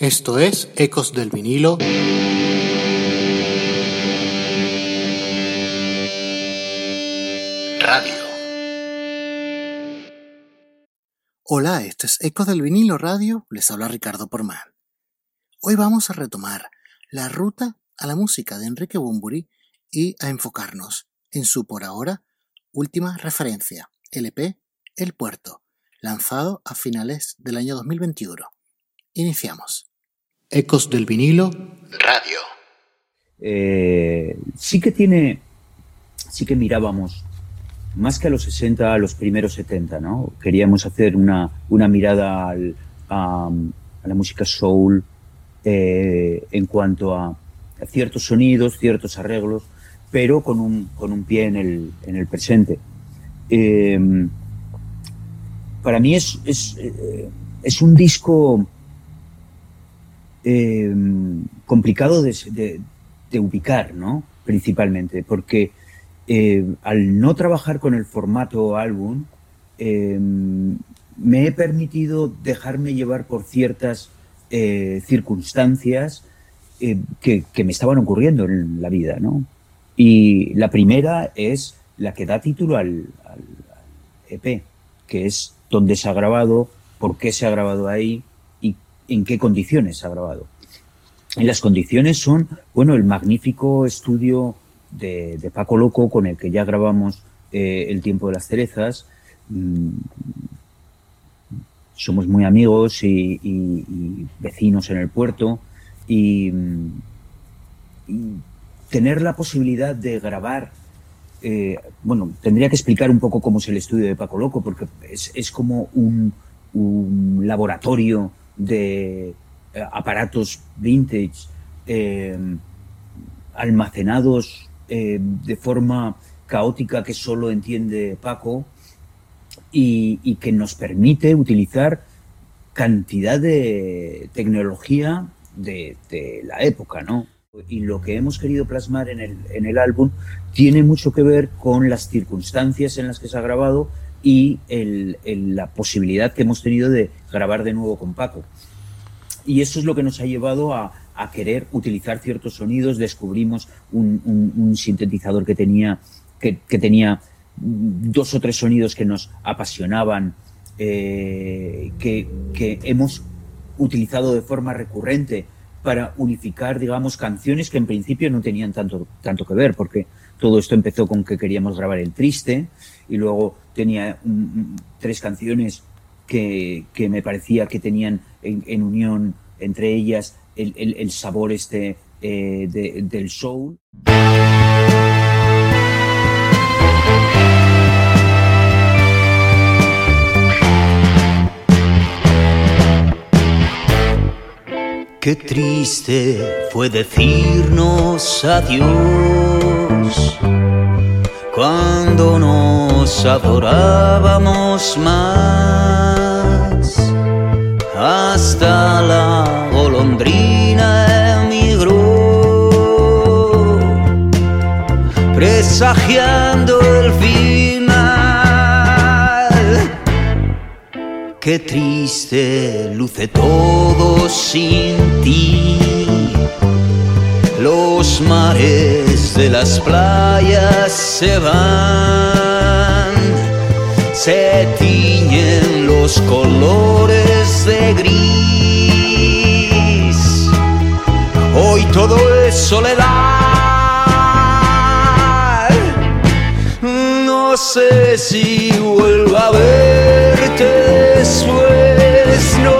Esto es Ecos del vinilo. Radio. Hola, esto es Ecos del vinilo radio. Les habla Ricardo Porman. Hoy vamos a retomar la ruta a la música de Enrique Bumburi y a enfocarnos en su por ahora última referencia, LP El Puerto, lanzado a finales del año 2021. Iniciamos. Ecos del vinilo. Radio. Eh, sí que tiene, sí que mirábamos más que a los 60, a los primeros 70, ¿no? Queríamos hacer una, una mirada al, a, la música soul eh, en cuanto a, ciertos sonidos, ciertos arreglos, pero con un, con un pie en el, en el presente. Eh, para mí es, es, es un disco eh, complicado de, ubicar, ¿no? Principalmente, porque eh, al no trabajar con el formato álbum, eh, me he permitido dejarme llevar por ciertas circunstancias que, me estaban ocurriendo en la vida, ¿no? Y la primera es la que da título al, al EP, que es dónde se ha grabado, por qué se ha grabado ahí, en qué condiciones ha grabado. Y las condiciones son, bueno, el magnífico estudio de, Paco Loco con el que ya grabamos eh, El tiempo de las cerezas. Mm, somos muy amigos y, vecinos en el puerto y, tener la posibilidad de grabar eh, bueno, tendría que explicar un poco cómo es el estudio de Paco Loco, porque es, como un, laboratorio de eh, aparatos vintage eh, almacenados eh, de forma caótica que solo entiende Paco y, que nos permite utilizar cantidad de tecnología de, la época, ¿no? Y lo que hemos querido plasmar en el, en el álbum tiene mucho que ver con las circunstancias en las que se ha grabado y la posibilidad que hemos tenido de grabar de nuevo con Paco. Y eso es lo que nos ha llevado a, querer utilizar ciertos sonidos. Descubrimos un, sintetizador que tenía, que, tenía dos o tres sonidos que nos apasionaban, eh, que, que hemos utilizado de forma recurrente para unificar, digamos, canciones que en principio no tenían tanto, tanto que ver, porque todo esto empezó con que queríamos grabar el triste y luego tenía tres canciones que, que, me parecía que tenían en, unión entre ellas el, el, sabor este eh, del soul. Qué triste fue decirnos adiós cuando nos adorábamos más. Hasta la golondrina emigró, presagiando el final. Qué triste luce todo sin ti los mares de las playas se van, se tiñen los colores de gris. Hoy todo es soledad. No sé si vuelvo a verte después, no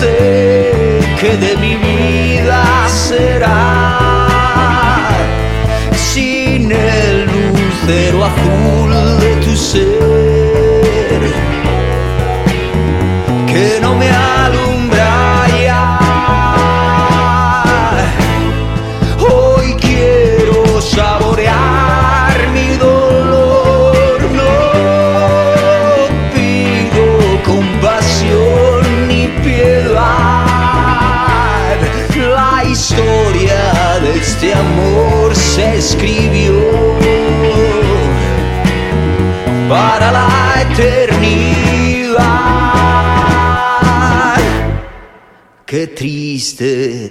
sé qué de mi vida será lucero azul de tu ser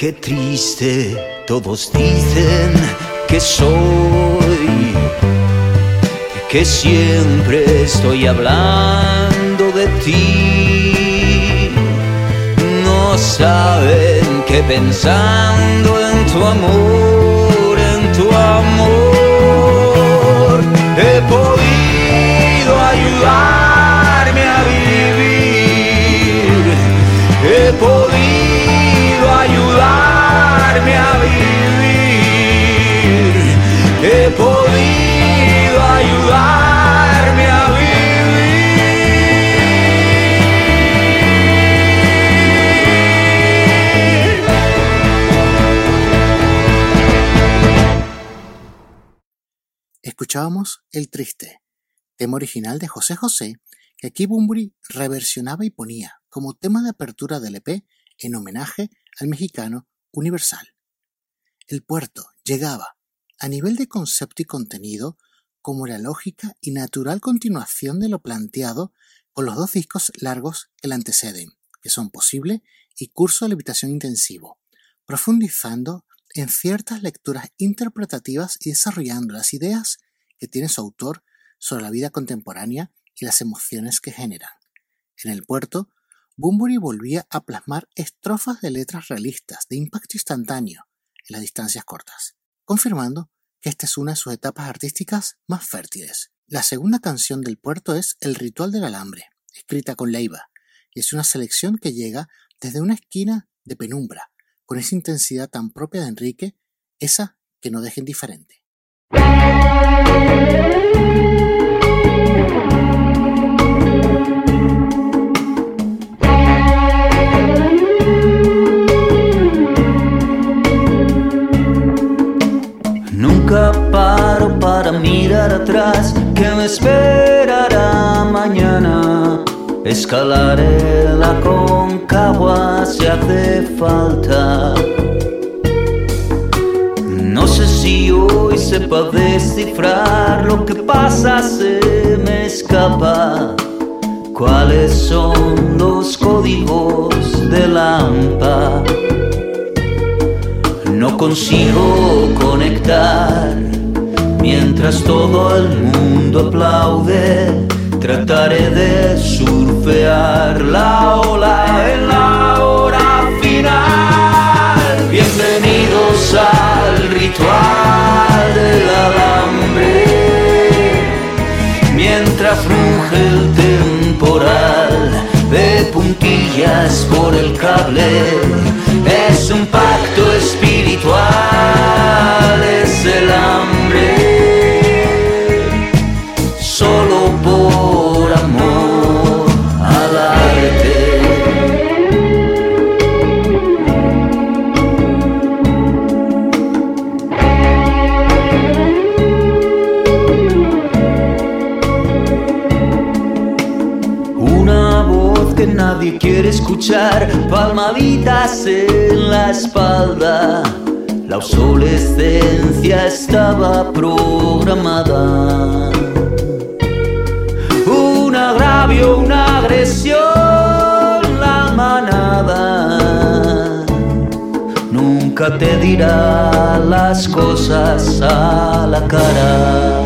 Qué triste, todos dicen que soy, que siempre estoy hablando de ti. No saben que pensando en tu amor, en tu amor, he podido ayudarme a vivir. He podido a vivir. He podido ayudarme a vivir. Escuchábamos El Triste, tema original de José José, que aquí Bumburi reversionaba y ponía como tema de apertura del EP en homenaje al mexicano Universal. El puerto llegaba, a nivel de concepto y contenido, como la lógica y natural continuación de lo planteado con los dos discos largos que le anteceden, que son Posible y Curso de Levitación Intensivo, profundizando en ciertas lecturas interpretativas y desarrollando las ideas que tiene su autor sobre la vida contemporánea y las emociones que generan. En el puerto, Bunbury volvía a plasmar estrofas de letras realistas de impacto instantáneo en las distancias cortas, confirmando que esta es una de sus etapas artísticas más fértiles. La segunda canción del puerto es El ritual del alambre, escrita con Leiva, y es una selección que llega desde una esquina de penumbra, con esa intensidad tan propia de Enrique, esa que no deja indiferente. Atrás, que me esperará mañana. Escalaré la concagua si hace falta. No sé si hoy sepa descifrar lo que pasa, se me escapa. ¿Cuáles son los códigos de la AMPA? No consigo conectar mientras todo el mundo aplaude. Trataré de surfear la ola en la hora final. Bienvenidos al ritual del alambre. Mientras ruge el temporal de puntillas por el cable, es un pacto espiritual, escuchar palmaditas en la espalda. La obsolescencia estaba programada. Un agravio, una agresión, la manada. Nunca te dirá las cosas a la cara.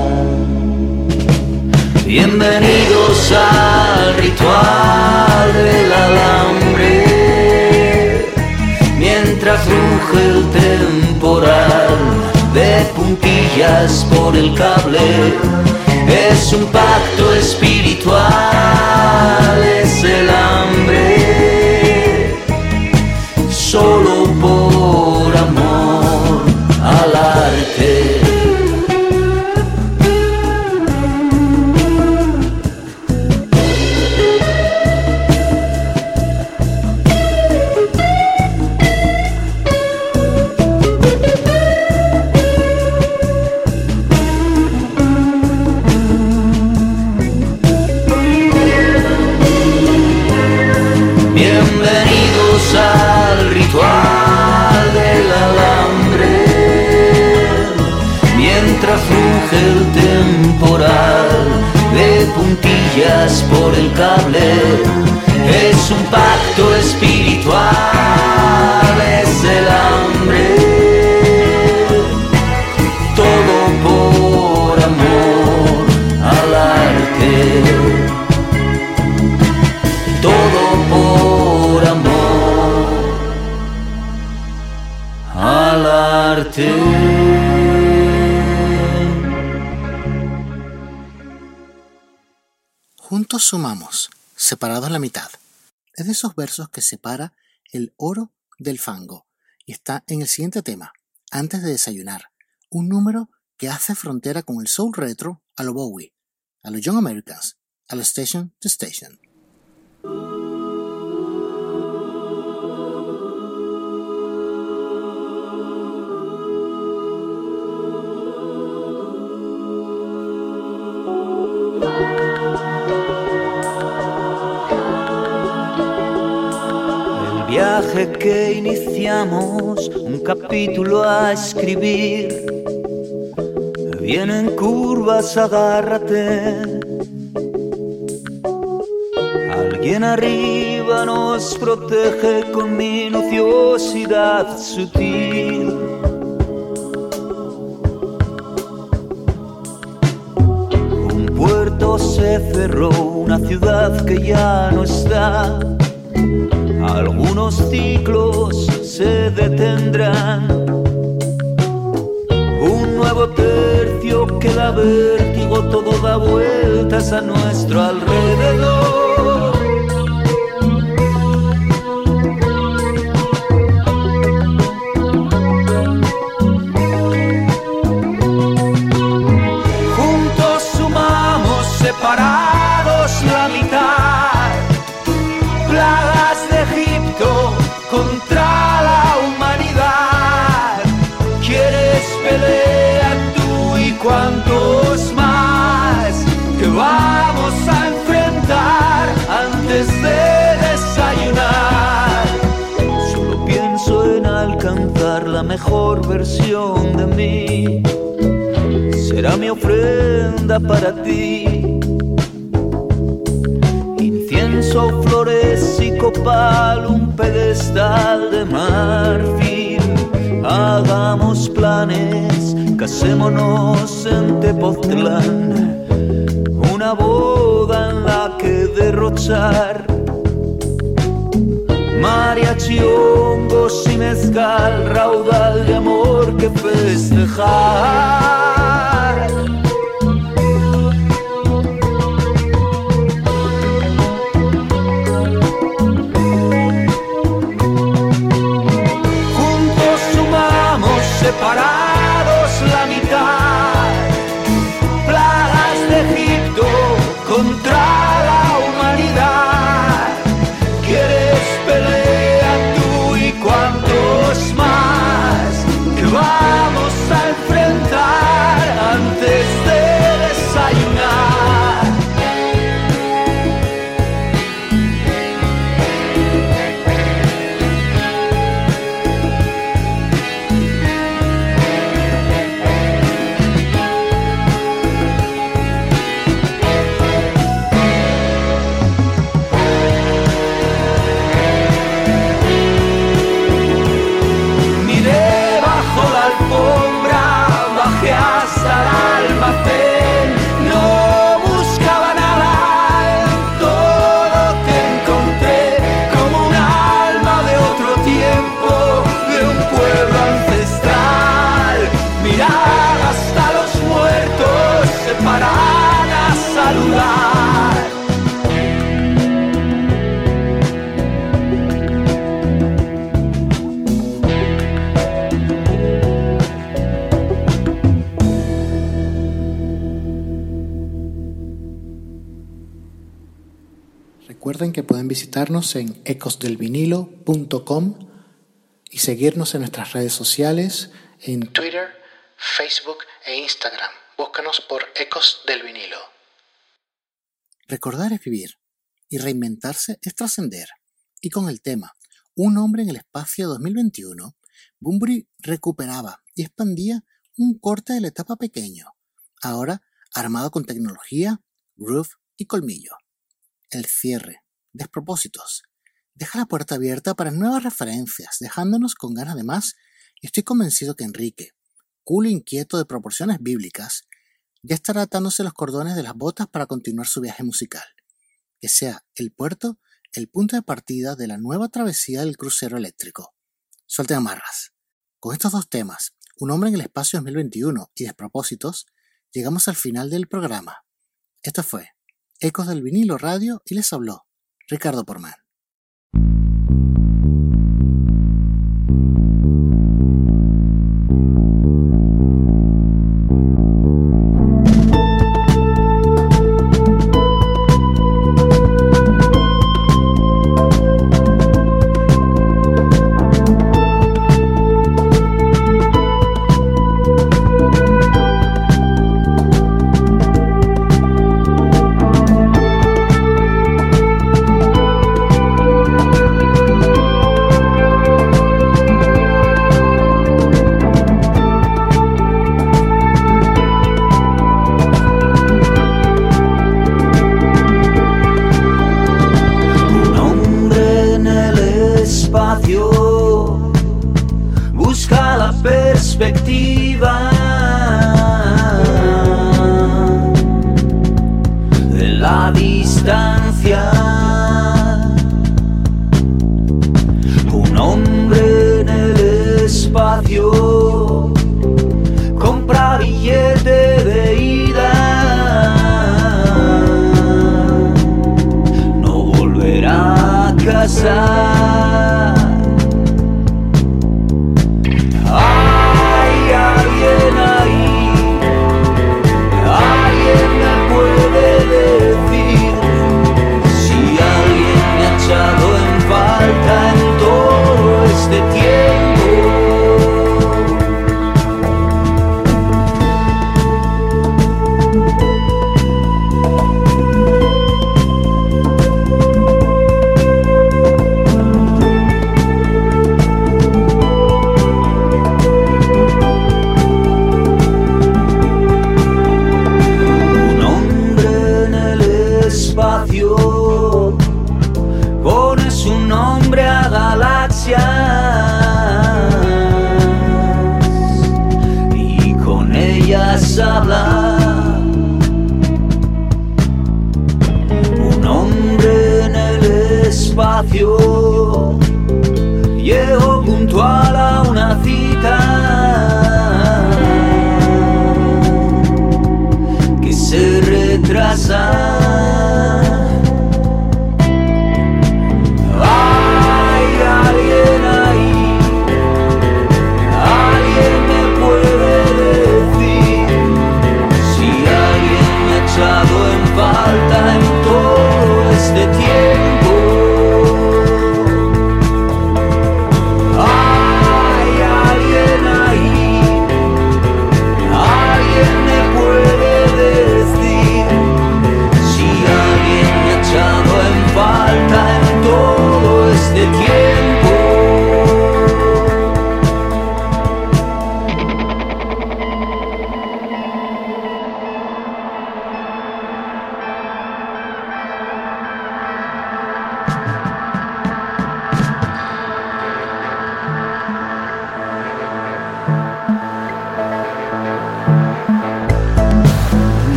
Bienvenidos al ritual el temporal de puntillas por el cable. Es un pacto espiritual, puntillas por el cable. Es un pacto espiritual, Juntos sumamos, separados la mitad. Es de esos versos que separa el oro del fango y está en el siguiente tema, antes de desayunar, un número que hace frontera con el soul retro a lo Bowie, a los Young Americans, a lo Station to Station. Viaje que iniciamos, un capítulo a escribir. Vienen curvas, agárrate. Alguien arriba nos protege con minuciosidad sutil. Un puerto se cerró, una ciudad que ya no está. Algunos ciclos se detendrán. Un nuevo tercio que da vértigo, todo da vueltas a nuestro alrededor. Mejor versión de mí. Será mi ofrenda para ti. Incienso, flores y copal, un pedestal de marfil. Hagamos planes, casémonos en Tepoztlán. Una boda en la que derrochar. Mariachi, hongos y mezcal, raudal de amor que festejar. Visitarnos en ecosdelvinilo.com y seguirnos en nuestras redes sociales en Twitter, Facebook e Instagram. Búscanos por Ecos del Vinilo. Recordar es vivir y reinventarse es trascender. Y con el tema Un hombre en el espacio 2021, Bumburi recuperaba y expandía un corte de la etapa pequeño, ahora armado con tecnología, groove y colmillo. El cierre, despropósitos, deja la puerta abierta para nuevas referencias, dejándonos con ganas de más y estoy convencido que Enrique, culo inquieto de proporciones bíblicas, ya estará atándose los cordones de las botas para continuar su viaje musical. Que sea el puerto el punto de partida de la nueva travesía del crucero eléctrico. Suelten amarras. Con estos dos temas, Un hombre en el espacio 2021 y Despropósitos, llegamos al final del programa. Esto fue Ecos del vinilo radio y les habló Ricardo Porman. atrasar.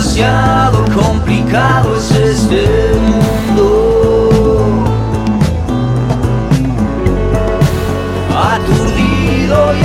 demasiado complicado es este mundo. Aturdido y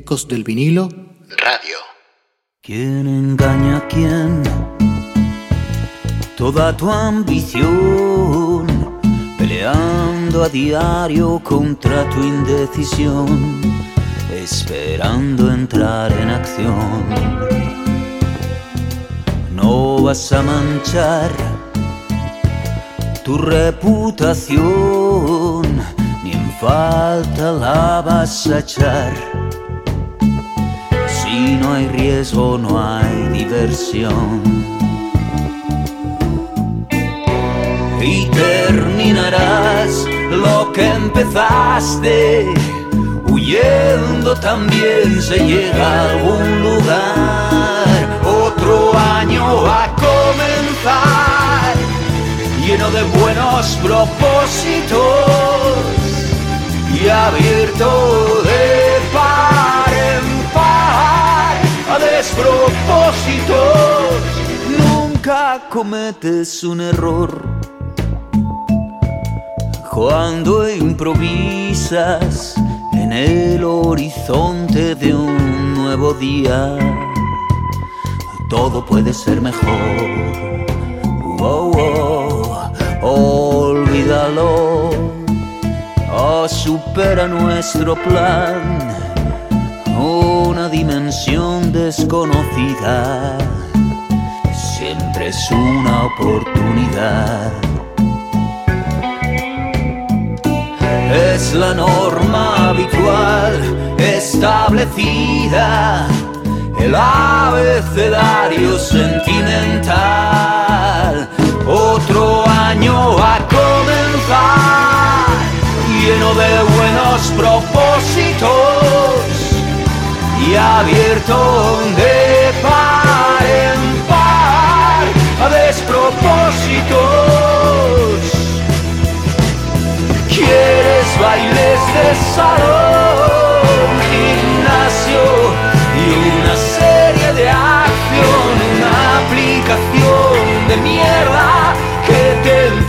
Ecos del vinilo Radio. ¿Quién engaña a quién? Toda tu ambición, peleando a diario contra tu indecisión, esperando entrar en acción. No vas a manchar tu reputación, ni en falta la vas a echar no hay riesgo, no hay diversión. Y terminarás lo que empezaste, huyendo también se llega a algún lugar. Otro año a comenzar, lleno de buenos propósitos y abierto de a despropósitos. Nunca cometes un error cuando improvisas en el horizonte de un nuevo día. Todo puede ser mejor. Oh, oh, olvídalo oh, supera nuestro plan dimensión desconocida. Siempre es una oportunidad. Es la norma habitual establecida, el abecedario sentimental. Otro año a comenzar lleno de buenos propósitos abierto de par en par a despropósitos. ¿Quieres bailes de salón, gimnasio y una serie de acción, una aplicación de mierda que te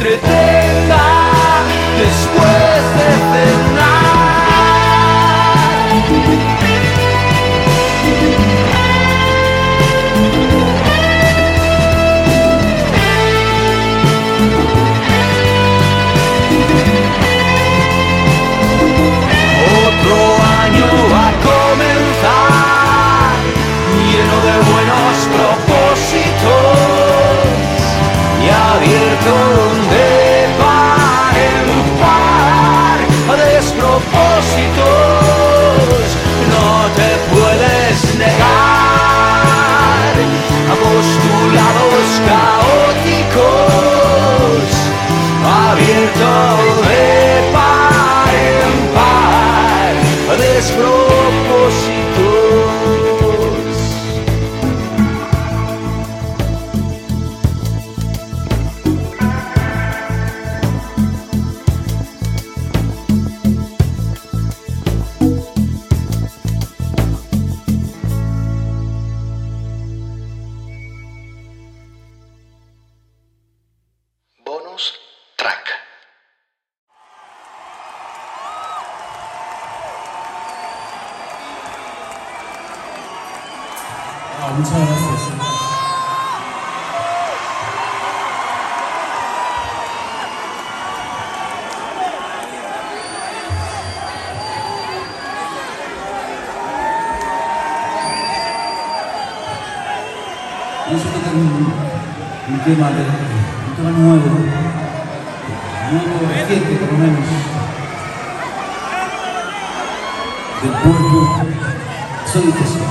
un, tema, de, un tema nuevo, nuevo, reciente por lo menos, del pueblo. Dice